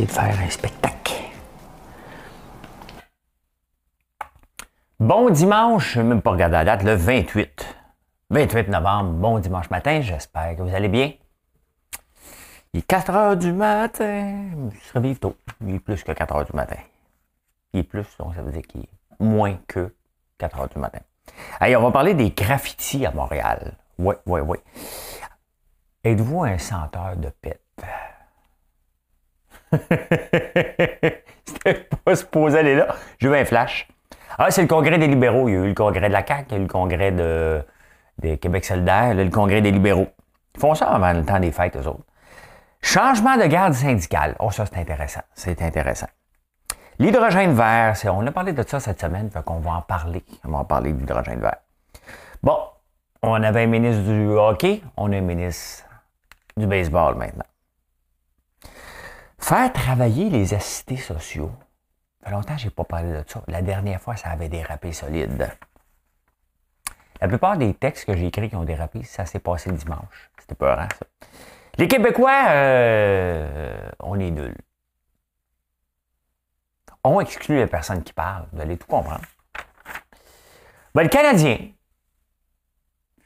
De faire un spectacle. Bon dimanche, je même pas regardé la date, le 28. 28 novembre, bon dimanche matin, j'espère que vous allez bien. Il est 4 heures du matin. Je réveille tôt. Il est plus que 4 heures du matin. Il est plus, donc ça veut dire qu'il est moins que 4 heures du matin. Allez, on va parler des graffitis à Montréal. Oui, oui, oui. Êtes-vous un senteur de pète? C'était pas supposé aller là. J'ai eu un flash. Ah, c'est le congrès des libéraux. Il y a eu le congrès de la CAQ, il y a eu le congrès de, de Québec solidaire, là, le congrès des libéraux. Ils font ça avant le temps des fêtes, eux autres. Changement de garde syndicale. Oh, ça, c'est intéressant. C'est intéressant. L'hydrogène vert, on a parlé de ça cette semaine, fait qu'on va en parler. On va en parler de l'hydrogène vert. Bon, on avait un ministre du hockey, on a un ministre du baseball maintenant. Faire travailler les assistés sociaux. Ça fait longtemps que je n'ai pas parlé de ça. La dernière fois, ça avait dérapé solide. La plupart des textes que j'ai écrits qui ont dérapé, ça s'est passé le dimanche. C'était peurant, ça. Les Québécois, euh, on est nuls. On exclut les personnes qui parlent. Vous allez tout comprendre. Ben, le Canadien,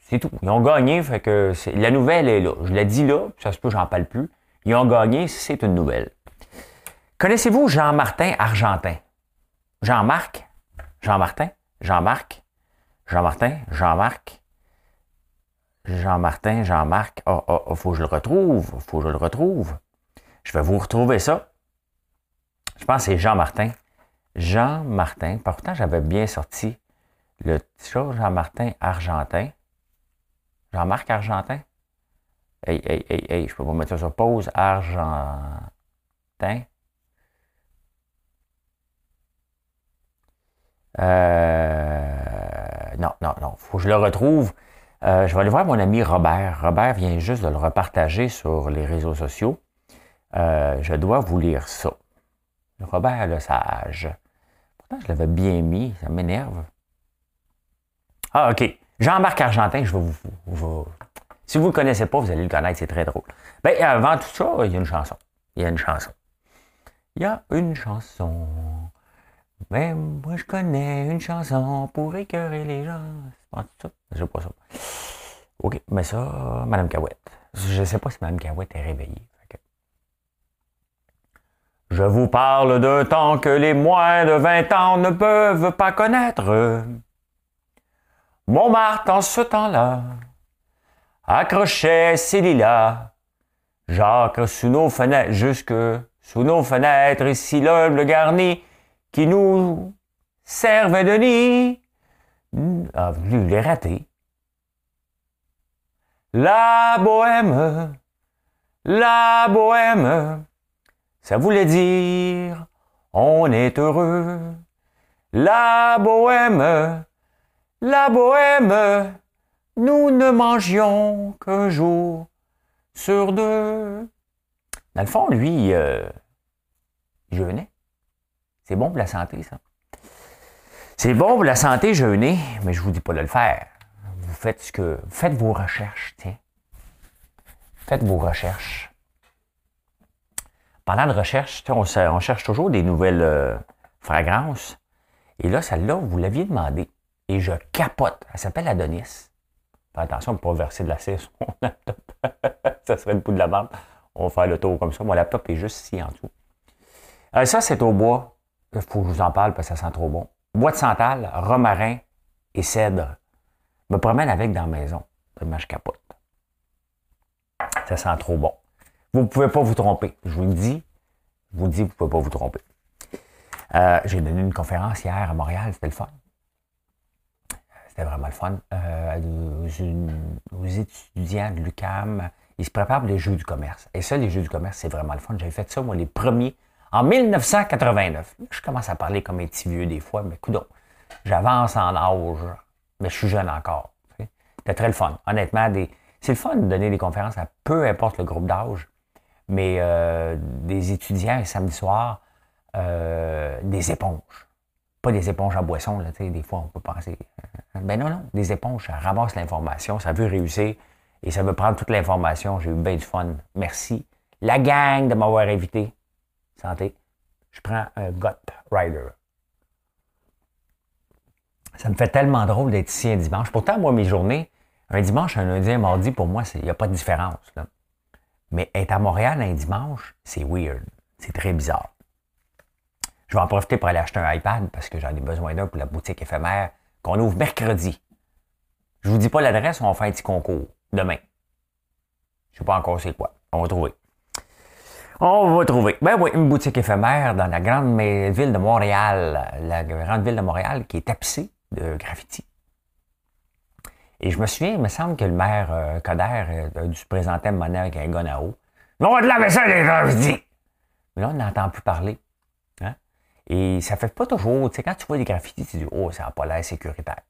c'est tout. Ils ont gagné, fait que la nouvelle est là. Je l'ai dit là, ça se peut, j'en parle plus. Ils ont gagné, c'est une nouvelle. Connaissez-vous Jean-Martin Argentin? Jean-Marc? Jean-Martin? Jean-Marc? Jean-Martin? Jean-Marc? Jean-Martin, Jean-Marc? Oh, oh, oh, faut que je le retrouve. Faut que je le retrouve. Je vais vous retrouver ça. Je pense que c'est Jean-Martin. Jean-Martin. Pourtant, j'avais bien sorti le chose Jean-Martin Argentin. Jean-Marc Argentin? Hey, hey, hey, hey, je peux pas mettre ça sur pause. Argentin. Euh, non, non, non. Faut que je le retrouve. Euh, je vais aller voir mon ami Robert. Robert vient juste de le repartager sur les réseaux sociaux. Euh, je dois vous lire ça. Robert le sage. Pourtant, je l'avais bien mis. Ça m'énerve. Ah, OK. Jean-Marc Argentin, je vais vous, vous, Si vous ne le connaissez pas, vous allez le connaître. C'est très drôle. Ben, avant tout ça, il y a une chanson. Il y a une chanson. Il y a une chanson. Ben, moi, je connais une chanson pour écœurer les gens. C'est pas ça? Sais pas ça. OK, mais ça, Madame Cahouette. Je ne sais pas si Madame Cahouette est réveillée. Je vous parle d'un temps que les moins de 20 ans ne peuvent pas connaître. Montmartre, en ce temps-là, accrochait ses lilas. Jacques sous nos fenêtres, jusque sous nos fenêtres, ici l'humble garni qui nous servait de nid. Ah, lui, il raté. La bohème, la bohème, ça voulait dire on est heureux. La bohème, la bohème, nous ne mangions qu'un jour sur deux. Dans le fond, lui, euh, jeûnait. C'est bon pour la santé, ça. C'est bon pour la santé, jeûner, mais je ne vous dis pas de le faire. Vous faites ce que. Faites vos recherches, tiens. Faites vos recherches. Pendant de recherche, on, on, cherche toujours des nouvelles euh, fragrances. Et là, celle-là, vous l'aviez demandé. Et je capote. Elle s'appelle Adonis. Faites attention de ne pas verser de la cire sur mon laptop. ça serait le bout de la bande. On va faire le tour comme ça. Mon laptop est juste ici en dessous. Euh, ça, c'est au bois. Il faut que je vous en parle parce que ça sent trop bon. Bois de santal, romarin et cèdre. Me promène avec dans la maison. Tellement je capote. Ça sent trop bon. Vous ne pouvez pas vous tromper. Je vous le dis. Je vous le dis, vous ne pouvez pas vous tromper. Euh, j'ai donné une conférence hier à Montréal. C'était le fun. C'était vraiment le fun. Euh, aux, aux, étudiants de l'UCAM Ils se préparent pour les Jeux du commerce. Et ça, les Jeux du commerce, c'est vraiment le fun. J'avais fait ça, moi, les premiers, en 1989. Je commence à parler comme un petit vieux des fois, mais coudons, j'avance en âge, mais je suis jeune encore. C'était très le fun. Honnêtement, c'est le fun de donner des conférences à peu importe le groupe d'âge, mais euh, des étudiants samedi soir, euh, des éponges. Pas des éponges à boisson, là, des fois on peut penser. Euh, ben non, non, des éponges, ça ramasse l'information, ça veut réussir et ça veut prendre toute l'information. J'ai eu bien du fun. Merci. La gang de m'avoir invité. Santé. Je prends un Gut Rider. Ça me fait tellement drôle d'être ici un dimanche. Pourtant, moi, mes journées, un dimanche, un lundi, un mardi, pour moi, il n'y a pas de différence. Mais être à Montréal un dimanche, c'est weird. C'est très bizarre. Je vais en profiter pour aller acheter un iPad parce que j'en ai besoin d'un pour la boutique éphémère qu'on ouvre mercredi. Je vous dis pas l'adresse, on va faire un petit concours demain. Je sais pas encore c'est quoi. On va trouver. On va trouver. Ben oui, une boutique éphémère dans la grande ville de Montréal, la grande ville de Montréal qui est tapissée de graffiti. Et je me souviens, il me semble que le maire euh, Coder euh, a dû se présenter à un moment avec un gun à eau. On va de laver ça, les graffitis! Mais là, on n'entend plus parler. Et ça fait pas toujours, tu sais, quand tu vois des graffitis, tu dis, oh, ça n'a pas l'air sécuritaire.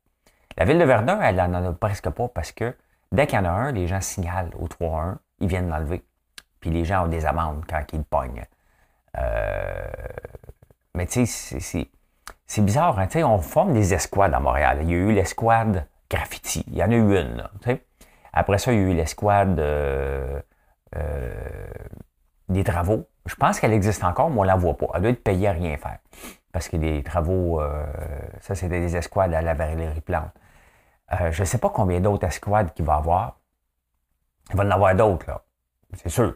La ville de Verdun, elle n'en a presque pas parce que dès qu'il y en a un, les gens signalent au 3-1, ils viennent l'enlever. Puis les gens ont des amendes quand ils le pognent. Euh, mais tu sais, c'est bizarre, hein? on forme des escouades à Montréal. Il y a eu l'escouade graffiti, il y en a eu une. Après ça, il y a eu l'escouade euh, euh, des travaux. Je pense qu'elle existe encore, mais on ne la voit pas. Elle doit être payée à rien faire. Parce que les travaux, euh, ça, c'était des escouades à la Valérie Plante. je ne sais pas combien d'autres escouades qu'il va y avoir. Il va en avoir d'autres, là. C'est sûr.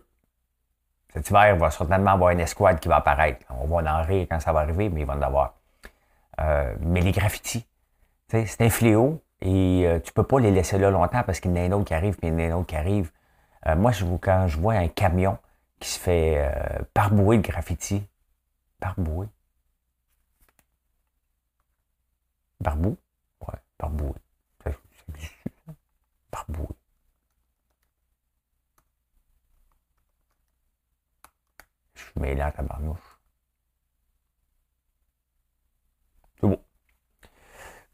Cet hiver, il va certainement avoir une escouade qui va apparaître. On va en rire quand ça va arriver, mais il va en avoir. mais les graffitis, c'est un fléau. Et euh, tu peux pas les laisser là longtemps parce qu'il y en a un autre qui arrive, puis il y en a un autre qui arrive. Euh, moi, quand je vois un camion qui se fait euh, parbouer de graffiti, parbouer. Barbou? Ouais, parbouer. Ça, ça? Parbouer. Je suis mêlé à tabarnouche.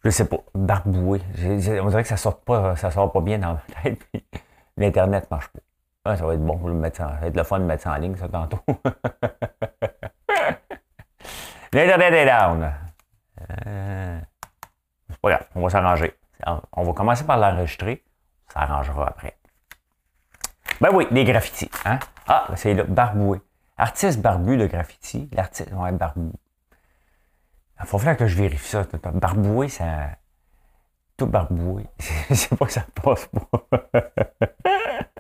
Je sais pas, barboué. On dirait que ça sort pas, ça sort pas bien dans ma tête. L'Internet marche pas. Ah, ça va être bon pour le mettre ça va être le fun de mettre en ligne, ça, tantôt. L'Internet est down. C'est pas grave, on va s'arranger. On va commencer par l'enregistrer. Ça arrangera après. Ben oui, des graffitis. Hein? Ah, c'est le barboué. Artiste barbu de graffiti. L'artiste, ouais, barbu. Il faut faire que je vérifie ça. Barboué, ça. Tout barboué. Je sais pas que ça passe pas.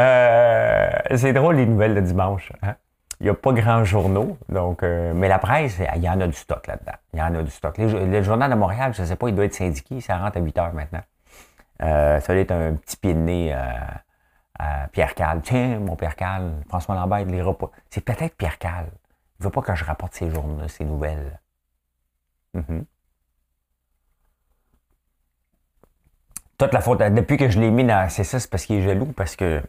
Euh, c'est drôle les nouvelles de dimanche. Hein. Il n'y a pas grand journaux, donc, euh, mais la presse, il y en a du stock là-dedans. Il y en a du stock. le journal de Montréal, je ne sais pas, il doit être syndiqué, ça rentre à 8 heures maintenant. Euh, ça doit être un petit pied de nez à Pierre Cal. Tiens, mon Pierre Cal, François Lambert, il lira pas. C'est peut-être Pierre Cal. Il ne veut pas que je rapporte ces journaux, ces nouvelles. Mhm. Toute la faute, depuis que je l'ai mis dans. C'est ça, c'est parce qu'il est jaloux, parce que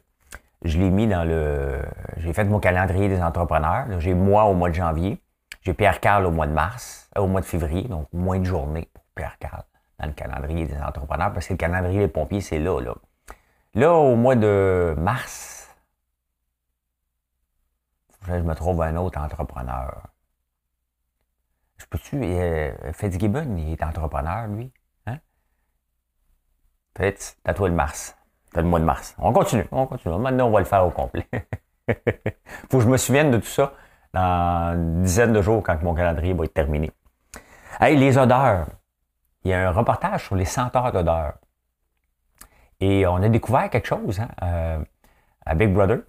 je l'ai mis dans le. J'ai fait mon calendrier des entrepreneurs. J'ai moi au mois de janvier. J'ai Pierre Carl au mois de mars, euh, au mois de février, donc moins de journées pour Pierre Carl dans le calendrier des entrepreneurs, parce que le calendrier des pompiers, c'est là, là. Là, au mois de mars, je me trouve un autre entrepreneur. Je peux-tu. Euh, Fitzgibbon, il est entrepreneur, lui. Hein? Fitz, t'as le mars. T'as le mois de mars. On continue, on continue. Maintenant, on va le faire au complet. Faut que je me souvienne de tout ça dans une dizaine de jours quand mon calendrier va être terminé. Hey, les odeurs. Il y a un reportage sur les senteurs d'odeurs. Et on a découvert quelque chose hein, euh, à Big Brother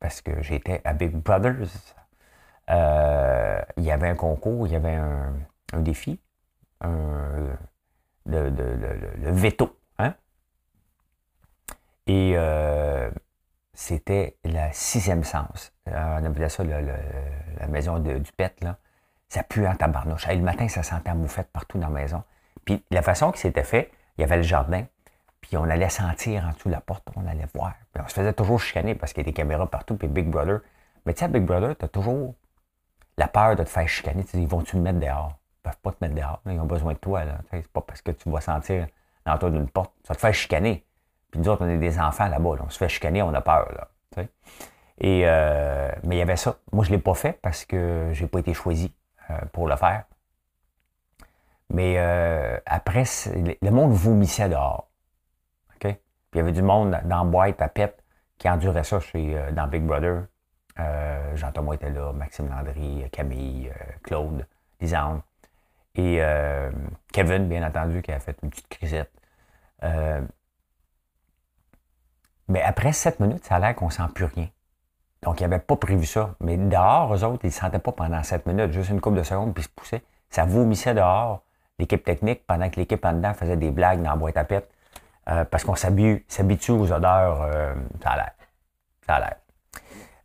parce que j'étais à Big Brothers. Euh, il y avait un concours, il y avait un, défi, le, veto. Et euh, c'était la sixième sens. on appelait ça la maison du pet. Là. Ça pue en tabarnouche. le matin, ça sentait moufette partout dans la maison. Puis la façon que c'était fait, il y avait le jardin. puis on allait sentir en dessous de la porte, on allait voir. Puis on se faisait toujours chicaner parce qu'il y a des caméras partout, puis Big Brother. Mais tu sais, Big Brother, tu as toujours la peur de te faire chicaner. Tu ils vont-tu me mettre dehors? Ils peuvent pas te mettre dehors. Ils ont besoin de toi. C'est pas parce que tu vas sentir dans toi d'une porte. Ça te faire chicaner. Puis nous autres, on est des enfants là-bas. On se fait chicaner, on a peur. Là, Et, euh, mais il y avait ça. Moi, je ne l'ai pas fait parce que j'ai pas été choisi euh, pour le faire. Mais euh, après, le monde vomissait dehors. Puis il y avait du monde dans la boîte à pep qui endurait ça chez, dans Big Brother. Jean-Thomas était là, Maxime Landry, Camille, Claude, Lisande. Et Kevin, bien entendu, qui a fait une petite crisette. Mais après 7 minutes, ça a l'air qu'on ne sent plus rien. Donc, ils n'avaient pas prévu ça. Mais dehors, eux autres, ils ne sentaient pas pendant 7 minutes, juste une couple de secondes, puis ils se poussaient. Ça vomissait dehors, l'équipe technique, pendant que l'équipe en dedans faisait des blagues dans la boîte à pète. Euh, parce qu'on s'habitue aux odeurs, euh, ça a l'air. Ça a l'air.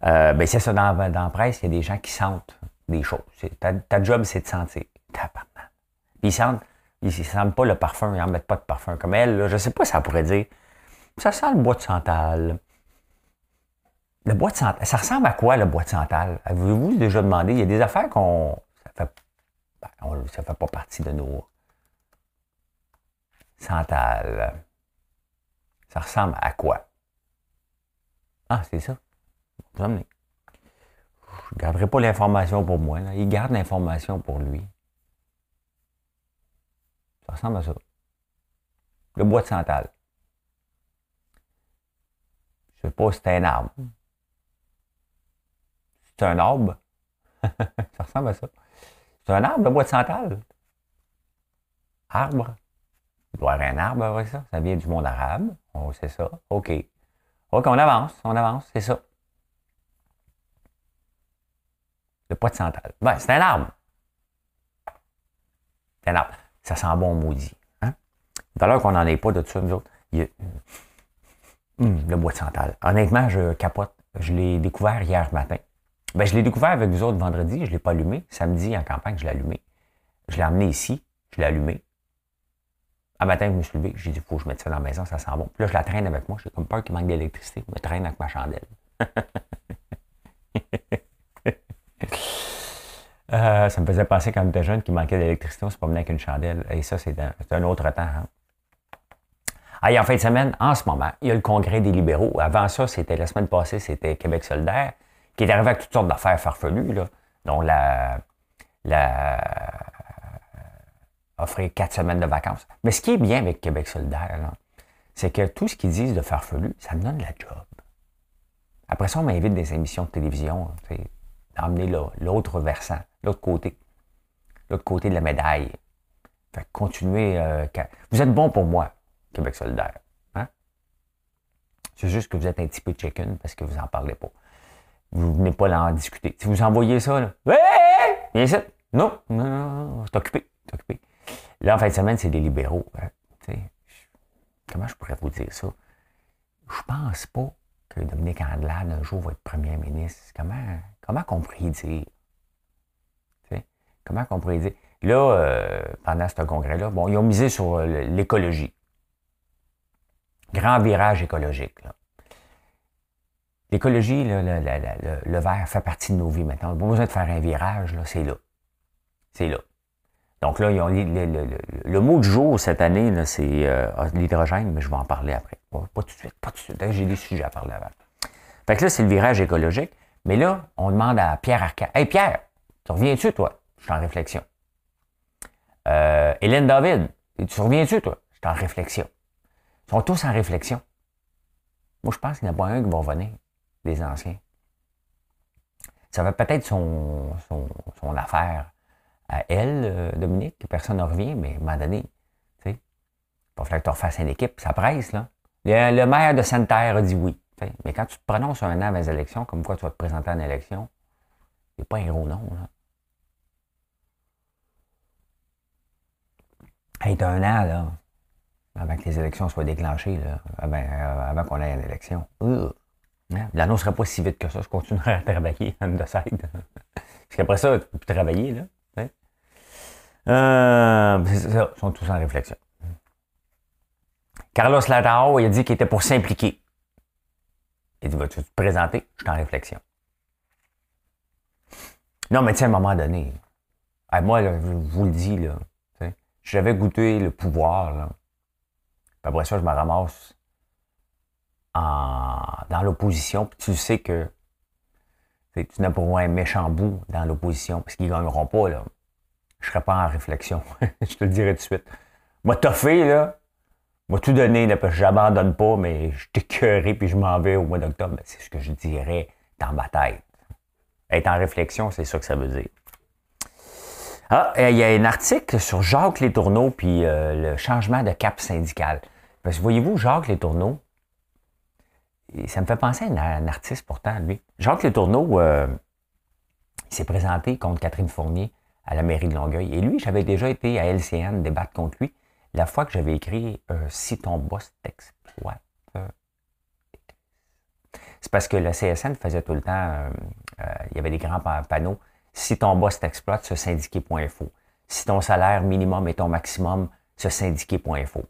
Euh, ben c'est ça, dans, la presse, il y a des gens qui sentent des choses. Ta, job, c'est de sentir. Ils sentent, ils sentent pas le parfum, ils n'en mettent pas de parfum. Comme elle, je ne sais pas ça pourrait dire ça sent le bois de santal. Le bois de santal, ça ressemble à quoi le bois de santal? Avez-vous déjà demandé? Il y a des affaires qu'on. Ça fait, ben, fait pas partie de nos. Santal. Ça ressemble à quoi? Ah, c'est ça. Vous Je ne garderai pas l'information pour moi. Il garde l'information pour lui. Ça ressemble à ça. Le bois de santal. Je sais pas si c'est un arbre. C'est un arbre. ça ressemble à ça. C'est un arbre, le bois de santal. Arbre. Il doit y avoir un arbre avec ça. Ça vient du monde arabe. On sait ça. OK. OK, on avance, on avance, c'est ça. Le bois de santal. Ben, c'est un arbre. C'est un arbre. Ça sent bon maudit. Hein? D'ailleurs qu'on n'en ait pas de ça, nous autres. Il Le bois de santal. Honnêtement, je capote. Je l'ai découvert hier matin. Ben, je l'ai découvert avec vous autres vendredi, je ne l'ai pas allumé. Samedi, en campagne, je l'ai allumé. Je l'ai amené ici, je l'ai allumé. Un matin, je me suis levé, j'ai dit, il faut que je mette ça dans la maison, ça sent bon. Puis là, je la traîne avec moi, j'ai comme peur qu'il manque d'électricité. Je me traîne avec ma chandelle. Euh, ça me faisait penser quand j'étais jeune qu'il manquait d'électricité, on se promenait avec une chandelle. Et ça, c'est un, autre temps. Hein. Ah, en fin de semaine, en ce moment, il y a le congrès des libéraux. Avant ça, c'était la semaine passée, c'était Québec solidaire, qui est arrivé avec toutes sortes d'affaires farfelues, dont la, la offrir quatre semaines de vacances. Mais ce qui est bien avec Québec solidaire, c'est que tout ce qu'ils disent de farfelu, ça me donne la job. Après ça, on m'invite des émissions de télévision, d'emmener l'autre versant, l'autre côté, l'autre côté de la médaille. Fait continuer. Euh, vous êtes bon pour moi. Québec solidaire. Hein? C'est juste que vous êtes un petit peu chicken parce que vous n'en parlez pas. Vous venez pas là en discuter. Si vous envoyez ça, là, viens ici. Non, non, non, c'est occupé, occupé. Là, en fin de semaine, c'est des libéraux. Hein, comment je pourrais vous dire ça? Je pense pas que Dominique Andelade, un jour, va être premier ministre. Comment, comment qu'on pourrait dire? Comment qu'on pourrait dire? Là, euh, pendant ce congrès-là, bon, ils ont misé sur euh, l'écologie. Grand virage écologique. L'écologie, le, le, vert fait partie de nos vies maintenant. Pas besoin de faire un virage, c'est là. C'est là. Donc là, le, mot du jour cette année, c'est euh, ah, l'hydrogène, mais je vais en parler après. pas tout de suite, pas tout de suite. J'ai des sujets à parler avant. Fait que là, c'est le virage écologique. Mais là, on demande à Pierre Arcand. Hey Pierre, tu reviens-tu, toi? Je suis en réflexion. Euh, Hélène David, tu reviens-tu, toi? Je suis en réflexion sont tous en réflexion. Moi, je pense qu'il n'y en a pas un qui va revenir, des anciens. Ça va peut-être son, affaire à elle, euh, Dominique, que personne ne revient, mais à un moment donné, tu sais, il va falloir que tu refasses une équipe, ça presse, là. Le, maire de Sainte-Terre a dit oui. Mais quand tu te prononces un an avant les élections, comme quoi tu vas te présenter en élection, c'est pas un gros nom, là. Hey, un an, là avant que les élections soient déclenchées, euh, avant qu'on ait une élection. Hein? L'annonce ne serait pas si vite que ça. Je continuerai à travailler the side. Parce qu'après ça, tu peux travailler. Là. Euh, ça, ils sont tous en réflexion. Carlos Latao, il a dit qu'il était pour s'impliquer. Il dit, vas-tu te présenter? Je suis en réflexion. Non, mais tiens, à un moment donné, moi, je vous le dis, là, j'avais goûté le pouvoir, là. Après ça, je me ramasse dans l'opposition, puis tu sais que tu n'as pour moi un méchant bout dans l'opposition, parce qu'ils ne gagneront pas, là. Je ne serais pas en réflexion. je te le dirai tout de suite. Moi, fait, là. Moi, tout donné, là, parce j'abandonne pas, mais je t'écœurerai puis je m'en vais au mois d'octobre. C'est ce que je dirais dans ma tête. Être en réflexion, c'est ça que ça veut dire. Ah, il y a un article sur Jacques Létourneau puis euh, le changement de cap syndical. Parce que voyez-vous, Jacques Létourneau, ça me fait penser à un, artiste pourtant, lui. Jacques Letourneau, euh, il s'est présenté contre Catherine Fournier à la mairie de Longueuil. Et lui, j'avais déjà été à LCN débattre contre lui la fois que j'avais écrit euh, Si ton boss t'exploite. C'est parce que la CSN faisait tout le temps, il y avait des grands panneaux. Si ton boss t'exploite, ce syndiqué.info. Si ton salaire minimum est ton maximum, ce syndiqué.info.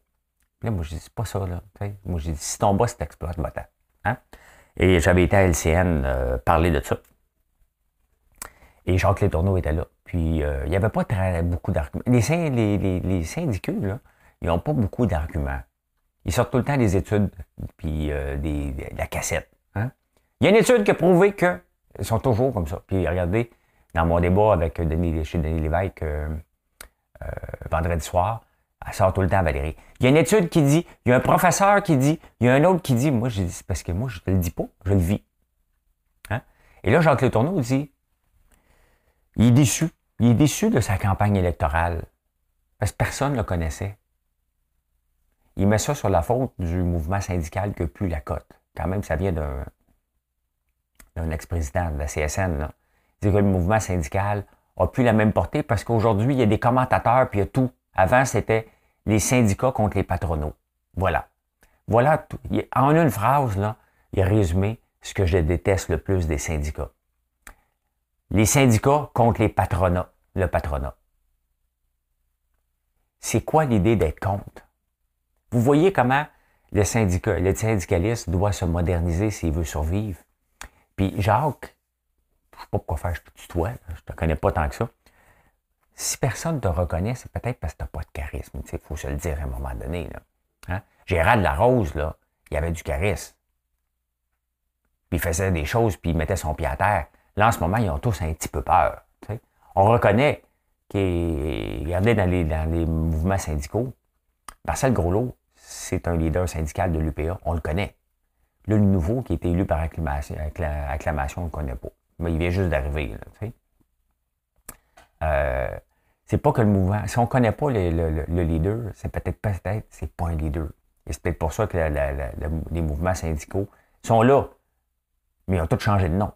Là, moi, je dis, pas ça, là. Moi, je dis, si ton boss t'exploite, va-t'en. Hein? Et j'avais été à LCN euh, parler de ça. Et Jacques Letourneau était là. Puis, euh, il n'y avait pas très, beaucoup d'arguments. Les, les, syndicats, là, ils n'ont pas beaucoup d'arguments. Ils sortent tout le temps des études, puis euh, des, la cassette. Hein? Il y a une étude qui a prouvé qu'ils sont toujours comme ça. Puis, regardez, dans mon débat avec Denis, chez Denis Lévesque vendredi soir, elle sort tout le temps, Valérie. Il y a une étude qui dit, il y a un professeur qui dit, il y a un autre qui dit, moi, je dis, parce que moi, je ne le dis pas, je le vis. Hein? Et là, Le Tourneau dit, il est déçu. Il est déçu de sa campagne électorale. Parce que personne ne le connaissait. Il met ça sur la faute du mouvement syndical que plus la cote. Quand même, ça vient d'un, d'un ex-président de la CSN. Là. Dit que le mouvement syndical n'a plus la même portée parce qu'aujourd'hui, il y a des commentateurs, puis il y a tout avant, c'était les syndicats contre les patronaux. Voilà. Voilà, tout. en une phrase, là, il a résumé ce que je déteste le plus des syndicats. Les syndicats contre les patronats, le patronat. C'est quoi l'idée d'être contre? Vous voyez comment le syndicat, le syndicaliste doit se moderniser s'il veut survivre. Puis Jacques, pas pourquoi faire, je te tutoie, je te connais pas tant que ça. Si personne ne te reconnaît, c'est peut-être parce que tu n'as pas de charisme. Il faut se le dire à un moment donné. Là. Hein? Gérald Larose, là, il avait du charisme. Puis il faisait des choses, puis il mettait son pied à terre. Là, en ce moment, ils ont tous un petit peu peur. On reconnaît qu'il regardez dans les, dans les mouvements syndicaux, Marcel Groslot, c'est un leader syndical de l'UPA. On le connaît. le nouveau qui a été élu par acclamation, acclamation on ne le connaît pas. Mais il vient juste d'arriver. Euh, c'est pas que le mouvement. Si on ne connaît pas le, leader, c'est peut-être peut-être c'est pas un leader. Et c'est peut-être pour ça que les mouvements syndicaux sont là. Mais ils ont tous changé de nom.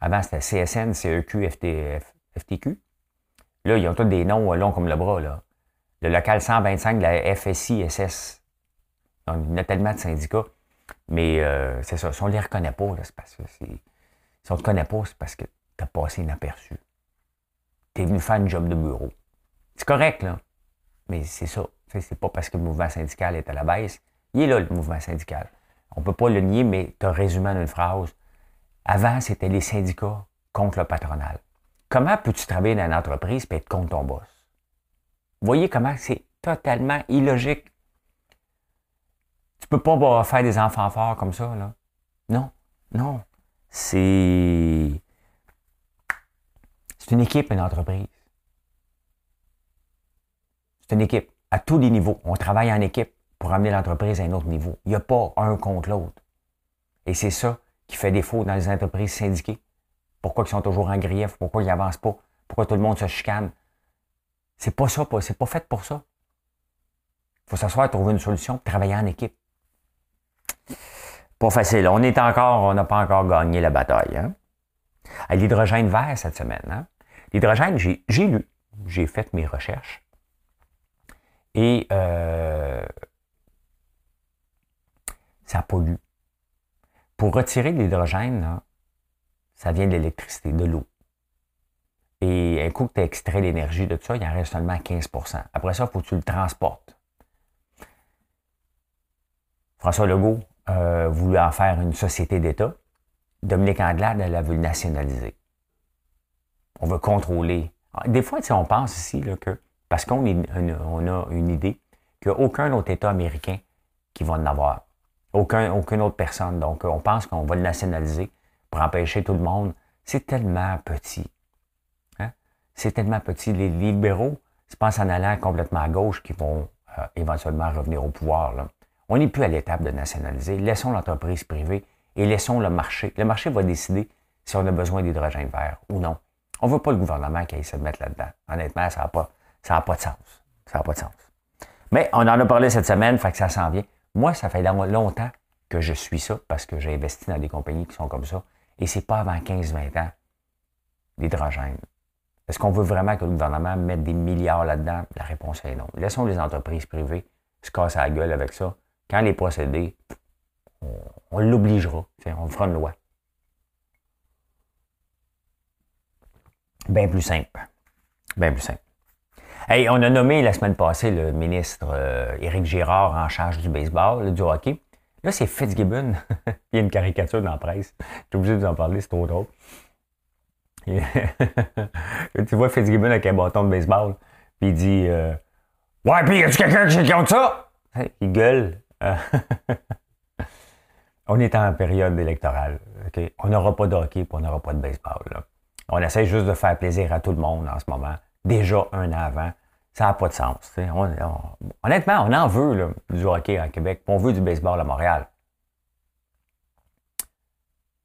Avant, c'était CSN, CEQ, FTQ. Là, ils ont tous des noms longs comme le bras. Là. Le local 125 de la FSI, SS. Donc, il y a tellement de syndicats. Mais euh, c'est ça. Si on ne les reconnaît pas, c'est parce que si on ne te connaît pas, c'est parce que tu as passé inaperçu tu es venu faire une job de bureau. C'est correct, là. Mais c'est ça. C'est pas parce que le mouvement syndical est à la baisse. Il est là, le mouvement syndical. On peut pas le nier, mais tu as résumé en une phrase. Avant, c'était les syndicats contre le patronal. Comment peux-tu travailler dans une entreprise et être contre ton boss? Voyez comment c'est totalement illogique. Tu peux pas faire des enfants forts comme ça, là. Non, non. C'est c'est une équipe, une entreprise. C'est une équipe à tous les niveaux. On travaille en équipe pour amener l'entreprise à un autre niveau. Il n'y a pas un contre l'autre. Et c'est ça qui fait défaut dans les entreprises syndiquées. Pourquoi ils sont toujours en grief? Pourquoi ils n'avancent pas? Pourquoi tout le monde se chicane? C'est pas ça, c'est pas fait pour ça. Il faut s'asseoir, trouver une solution, travailler en équipe. Pas facile. On encore, on n'a pas encore gagné la bataille. Hein? L'hydrogène vert cette semaine. Hein? L'hydrogène, j'ai lu, j'ai fait mes recherches. Et euh, ça pollue. Pour retirer l'hydrogène, ça vient de l'électricité, de l'eau. Et un coup que tu as extrait l'énergie de tout ça, il en reste seulement 15% Après ça, il faut que tu le transportes. François Legault voulait en faire une société d'État. Dominique Anglade, elle a voulu nationaliser. On veut contrôler. Des fois, on pense ici que, parce qu'on on a une idée, qu'il n'y a aucun autre État américain qui va en avoir. Aucun, aucune autre personne. Donc, on pense qu'on va le nationaliser pour empêcher tout le monde. C'est tellement petit. Hein? C'est tellement petit. Les libéraux, je pense en allant complètement à gauche, qui vont euh, éventuellement revenir au pouvoir. On n'est plus à l'étape de nationaliser. Laissons l'entreprise privée et laissons le marché. Le marché va décider si on a besoin d'hydrogène vert ou non. On ne veut pas le gouvernement qui aille se mettre là-dedans. Honnêtement, ça n'a pas, pas de sens. Ça n'a pas de sens. Mais on en a parlé cette semaine, fait que ça s'en vient. Moi, ça fait longtemps que je suis ça parce que j'ai investi dans des compagnies qui sont comme ça. Et c'est pas avant 15-20 ans l'hydrogène. Est-ce qu'on veut vraiment que le gouvernement mette des milliards là-dedans? La réponse est non. Laissons les entreprises privées se casser la gueule avec ça. Quand les procédés, on, l'obligera. On fera une loi. Bien plus simple. Bien plus simple. Hey, on a nommé la semaine passée le ministre euh, Éric Girard en charge du baseball, du hockey. Là, c'est Fitzgibbon. Il y a une caricature dans la presse. Suis obligé de vous en parler, c'est trop drôle. tu vois Fitzgibbon avec un bâton de baseball, puis il dit euh, Ouais, puis y a-tu quelqu'un qui compte ça Il gueule. on est en période électorale. On n'aura pas de hockey, puis on n'aura pas de baseball. On essaie juste de faire plaisir à tout le monde en ce moment. Déjà un an avant. Ça n'a pas de sens. honnêtement, on en veut du hockey à Québec, on veut du baseball à Montréal.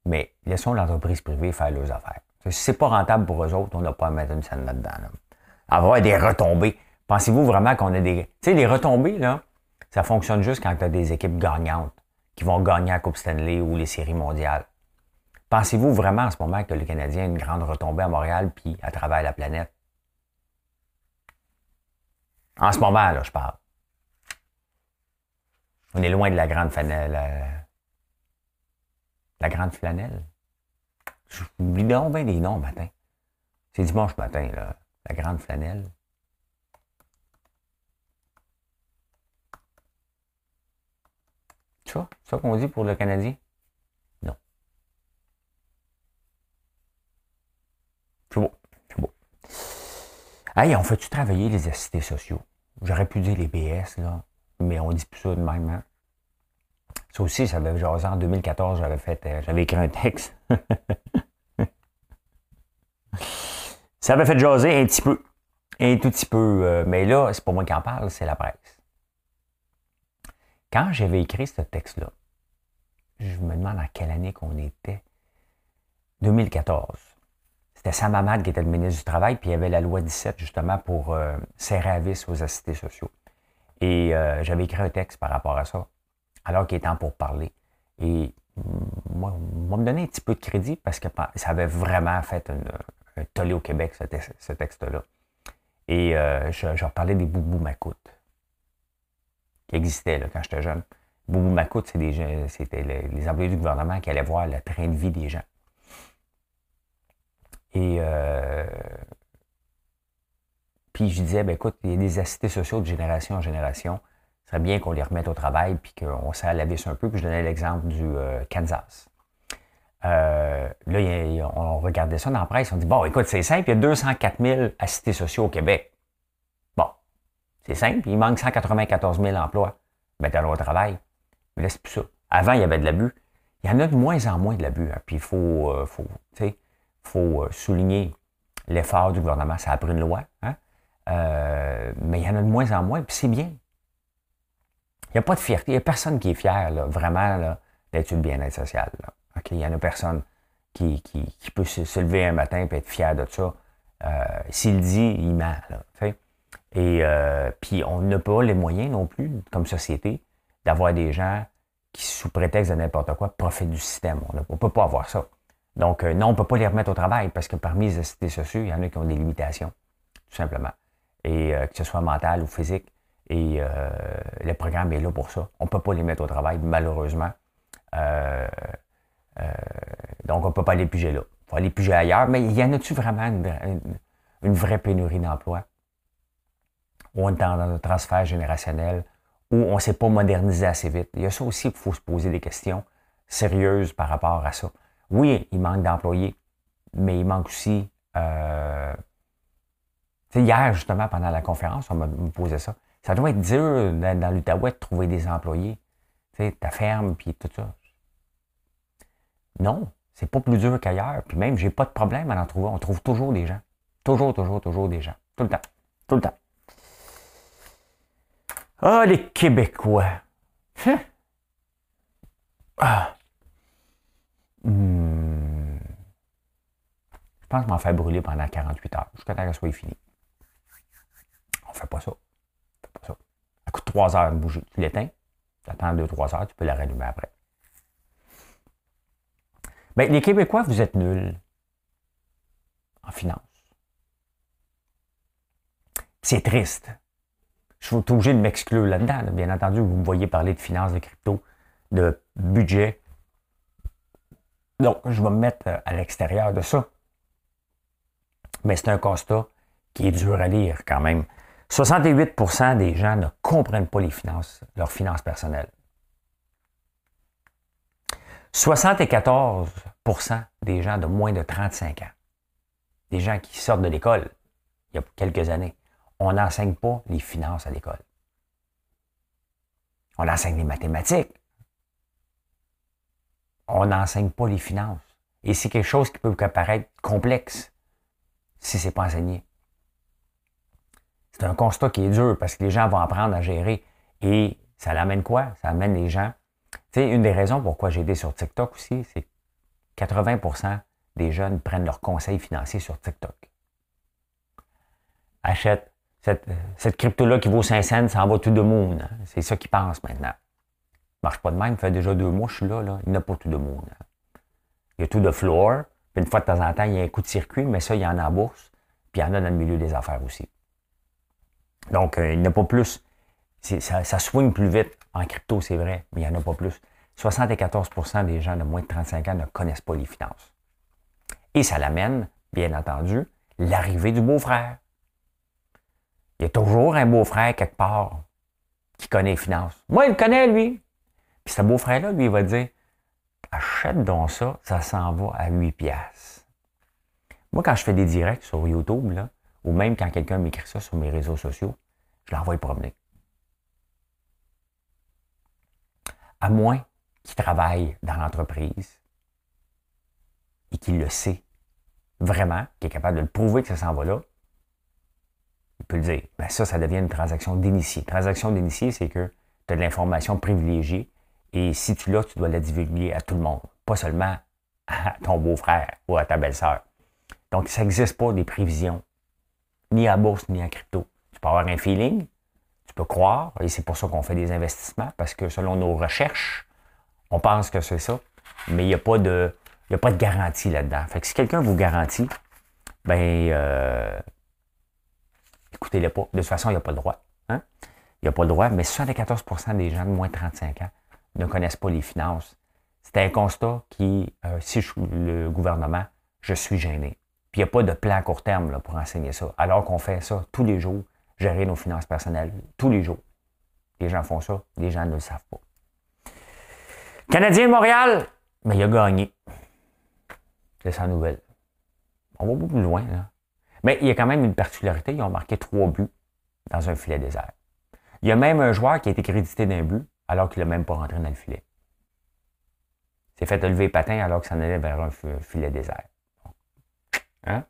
Mais laissons l'entreprise privée faire leurs affaires. Si c'est pas rentable pour eux autres, on n'a pas à mettre une scène là-dedans. Avoir des retombées. Pensez-vous vraiment qu'on a des. Tu sais, les retombées, là, ça fonctionne juste quand tu as des équipes gagnantes qui vont gagner la Coupe Stanley ou les séries mondiales. Pensez-vous vraiment en ce moment que le Canadien a une grande retombée à Montréal puis à travers la planète? En ce moment, là, je parle. On est loin de la grande flanelle. La, grande flanelle. J'oublie donc bien les noms matin. C'est dimanche matin, là. La grande flanelle. Tu vois, c'est ça qu'on dit pour le Canadien? Non. C'est beau. C'est beau. Hey, on fait-tu travailler les assistés sociaux? J'aurais pu dire les BS, là, mais on dit plus ça de même. Hein? Ça aussi, ça avait jasé en 2014, j'avais fait, euh, j'avais écrit un texte. ça avait fait jaser un petit peu. Un tout petit peu. Euh, mais là, c'est pas moi qui en parle, c'est la presse. Quand j'avais écrit ce texte-là, je me demande en quelle année qu'on était. 2014. C'était Sam Hamad qui était le ministre du Travail, puis il y avait la loi 17 justement pour euh, serrer à vis aux assistés sociaux. Et euh, j'avais écrit un texte par rapport à ça, alors qu'il est temps pour parler. Et moi, on me donner un petit peu de crédit parce que ça avait vraiment fait un tollé au Québec, ce, texte-là. Et euh, je, je parlais des boubou macoutes qui existaient là, quand j'étais jeune. Boubou macoutes, c'était les, employés du gouvernement qui allaient voir le train de vie des gens. Et euh, puis je disais, ben écoute, il y a des assistés sociaux de génération en génération. Ce serait bien qu'on les remette au travail puis qu'on vis un peu. Puis je donnais l'exemple du euh, Kansas. Euh, là, on regardait ça dans la presse. On dit, bon, écoute, c'est simple, il y a 204 000 assistés sociaux au Québec. C'est simple, il manque 194 000 emplois. Mettez-le au travail. Mais là, c'est plus ça. Avant, il y avait de l'abus. Il y en a de moins en moins de l'abus. Hein. Puis il faut, faut tu sais, faut euh, souligner l'effort du gouvernement. Ça a pris une loi, hein? euh, mais il y en a de moins en moins, puis c'est bien. Il n'y a pas de fierté. Il n'y a personne qui est fier, vraiment, d'être une bien-être social. Il n'y en a personne qui, peut se, lever un matin et être fier de ça. Euh, s'il dit, il ment. Et puis, on n'a pas les moyens non plus, comme société, d'avoir des gens qui, sous prétexte de n'importe quoi, profitent du système. On ne peut pas avoir ça. Donc, euh, non, on ne peut pas les remettre au travail parce que parmi les assistés sociaux, il y en a qui ont des limitations, tout simplement. Et euh, que ce soit mental ou physique. Et euh, le programme est là pour ça. On ne peut pas les mettre au travail, malheureusement. donc, on ne peut pas les piger là. Il faut aller piger ailleurs. Mais y en a-tu vraiment une, vraie pénurie d'emploi? On est dans un transfert générationnel ou on ne s'est pas modernisé assez vite. Il y a ça aussi qu'il faut se poser des questions sérieuses par rapport à ça. Oui, il manque d'employés, mais il manque aussi... Euh, hier, justement, pendant la conférence, on me posait ça. Ça doit être dur dans, dans l'Outaouais de trouver des employés. Ta ferme, puis tout ça. Non, c'est pas plus dur qu'ailleurs. Puis même, j'ai pas de problème à en trouver. On trouve toujours des gens. Toujours, toujours, toujours des gens. Tout le temps. Tout le temps. Ah, les Québécois. Hein? Ah. Hmm. Je pense m'en faire brûler pendant 48 heures, jusqu'à temps qu'elle soit finie. On fait pas ça. On fait pas ça. Ça coûte 3 heures de bouger. Tu l'éteins, tu attends 2-3 heures, tu peux la rallumer après. Bien, les Québécois, vous êtes nuls en finance. C'est triste. Je suis obligé de m'exclure là-dedans. Bien entendu, vous me voyez parler de finances, de crypto, de budget. Donc, je vais me mettre à l'extérieur de ça. Mais c'est un constat qui est dur à lire quand même. 68% des gens ne comprennent pas les finances, leurs finances personnelles. 74% des gens de moins de 35 ans, des gens qui sortent de l'école il y a quelques années, on n'enseigne pas les finances à l'école. On enseigne les mathématiques. On n'enseigne pas les finances. Et c'est quelque chose qui peut paraître complexe si ce n'est pas enseigné. C'est un constat qui est dur parce que les gens vont apprendre à gérer. Et ça l'amène quoi? Ça amène les gens. Tu sais, une des raisons pourquoi j'ai aidé sur TikTok aussi, c'est que 80% des jeunes prennent leurs conseils financiers sur TikTok. Achète cette, crypto-là qui vaut 5 cents, ça en va tout de monde. C'est ça qu'ils pensent maintenant. Marche pas de même, fait déjà deux mois je suis là, il n'y a pas tout de monde. Il y a tout de floor, puis une fois de temps en temps, il y a un coup de circuit, mais ça, il y en a en bourse, puis il y en a dans le milieu des affaires aussi. Donc, euh, il n'y a pas plus. Ça, ça swing plus vite. En crypto, c'est vrai, mais il n'y en a pas plus. 74% des gens de moins de 35 ans ne connaissent pas les finances. Et ça l'amène, bien entendu, l'arrivée du beau-frère. Il y a toujours un beau-frère quelque part qui connaît les finances. Moi, il le connaît, lui. Puis ce beau-frère-là, lui, il va dire Achète donc ça, ça s'en va à 8 piastres. Moi, quand je fais des directs sur YouTube, là, ou même quand quelqu'un m'écrit ça sur mes réseaux sociaux, je l'envoie promener. À moins qu'il travaille dans l'entreprise et qu'il le sait vraiment, qu'il est capable de le prouver que ça s'en va là, il peut le dire. Ben ça, ça devient une transaction d'initié. Transaction d'initié, c'est que tu as de l'information privilégiée et si tu l'as, tu dois la divulguer à tout le monde, pas seulement à ton beau-frère ou à ta belle-sœur. Donc, ça n'existe pas des prévisions, ni à bourse, ni à crypto. Tu peux avoir un feeling, tu peux croire, et c'est pour ça qu'on fait des investissements, parce que selon nos recherches, on pense que c'est ça, mais il n'y a pas de. a pas de garantie là-dedans. Fait que si quelqu'un vous garantit, ben euh, écoutez-le pas. De toute façon, il n'y a pas le droit. Hein? Il n'y a pas le droit, mais 74% des gens de moins de 35 ans ne connaissent pas les finances. C'est un constat qui, euh, si je suis le gouvernement, je suis gêné. Puis il n'y a pas de plan à court terme là, pour enseigner ça. Alors qu'on fait ça tous les jours, gérer nos finances personnelles, tous les jours. Les gens font ça, les gens ne le savent pas. Canadien Montréal, mais il a gagné. C'est sa nouvelle. On va beaucoup plus loin. Là. Mais il y a quand même une particularité. Ils ont marqué trois buts dans un filet désert. Il y a même un joueur qui a été crédité d'un but alors qu'il n'a même pas rentré dans le filet. C'est fait lever patin alors que ça en allait vers un filet désert. Hein?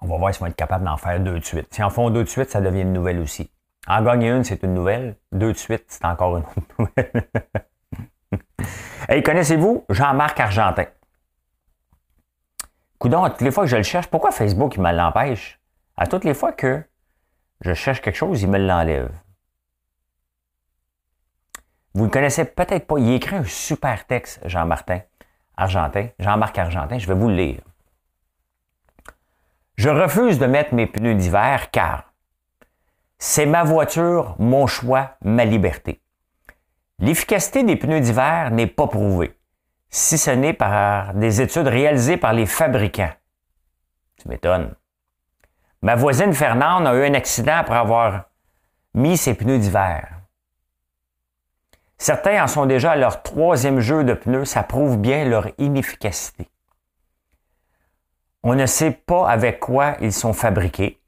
On va voir s'ils vont être capables d'en faire deux de suite. Si en font deux de suite, ça devient une nouvelle aussi. En gagner une, c'est une nouvelle. Deux de suite, c'est encore une autre nouvelle. hey, connaissez-vous Jean-Marc Argentin? Coudon, à toutes les fois que je le cherche, pourquoi Facebook il me l'empêche? À toutes les fois que je cherche quelque chose, il me l'enlève. Vous ne le connaissez peut-être pas. Il écrit un super texte, Jean-Martin Argentin, Jean-Marc Argentin, je vais vous le lire. Je refuse de mettre mes pneus d'hiver car c'est ma voiture, mon choix, ma liberté. L'efficacité des pneus d'hiver n'est pas prouvée, si ce n'est par des études réalisées par les fabricants. Tu m'étonnes. Ma voisine Fernande a eu un accident après avoir mis ses pneus d'hiver. Certains en sont déjà à leur troisième jeu de pneus, ça prouve bien leur inefficacité. On ne sait pas avec quoi ils sont fabriqués.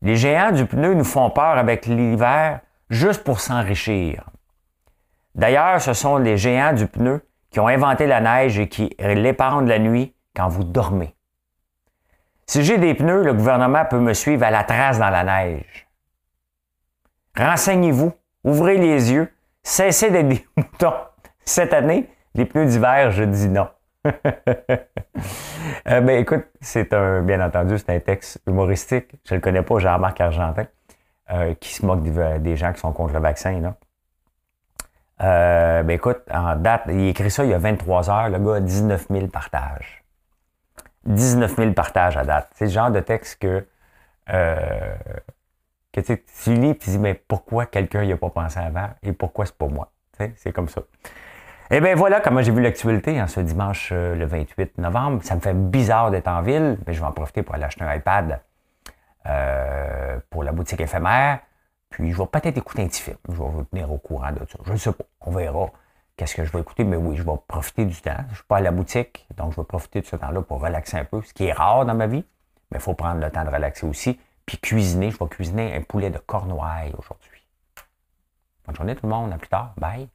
Les géants du pneu nous font peur avec l'hiver juste pour s'enrichir. D'ailleurs, ce sont les géants du pneu qui ont inventé la neige et qui l'épandent la nuit quand vous dormez. Si j'ai des pneus, le gouvernement peut me suivre à la trace dans la neige. Renseignez-vous, ouvrez les yeux, cessez d'être des moutons. Cette année, les pneus d'hiver, je dis non. euh, ben, écoute, c'est un, bien entendu, c'est un texte humoristique. Je ne le connais pas, Jean-Marc Argentin, euh, qui se moque des, gens qui sont contre le vaccin. Là. Euh, ben écoute, en date, il écrit ça il y a 23 heures, le gars a 19 000 partages. 19 000 partages à date. C'est le genre de texte que, euh, que tu lis et tu dis, mais pourquoi quelqu'un n'y a pas pensé avant et pourquoi c'est pas moi? C'est comme ça. Et eh bien voilà comment j'ai vu l'actualité en ce dimanche euh, le 28 novembre. Ça me fait bizarre d'être en ville, mais je vais en profiter pour aller acheter un iPad pour la boutique éphémère. Puis je vais peut-être écouter un petit film. Je vais vous tenir au courant de ça. Je ne sais pas. On verra qu'est-ce que je vais écouter, mais oui, je vais profiter du temps. Je ne suis pas à la boutique, donc je vais profiter de ce temps-là pour relaxer un peu, ce qui est rare dans ma vie, mais il faut prendre le temps de relaxer aussi. Puis cuisiner, je vais cuisiner un poulet de cornouailles aujourd'hui. Bonne journée tout le monde, à plus tard. Bye.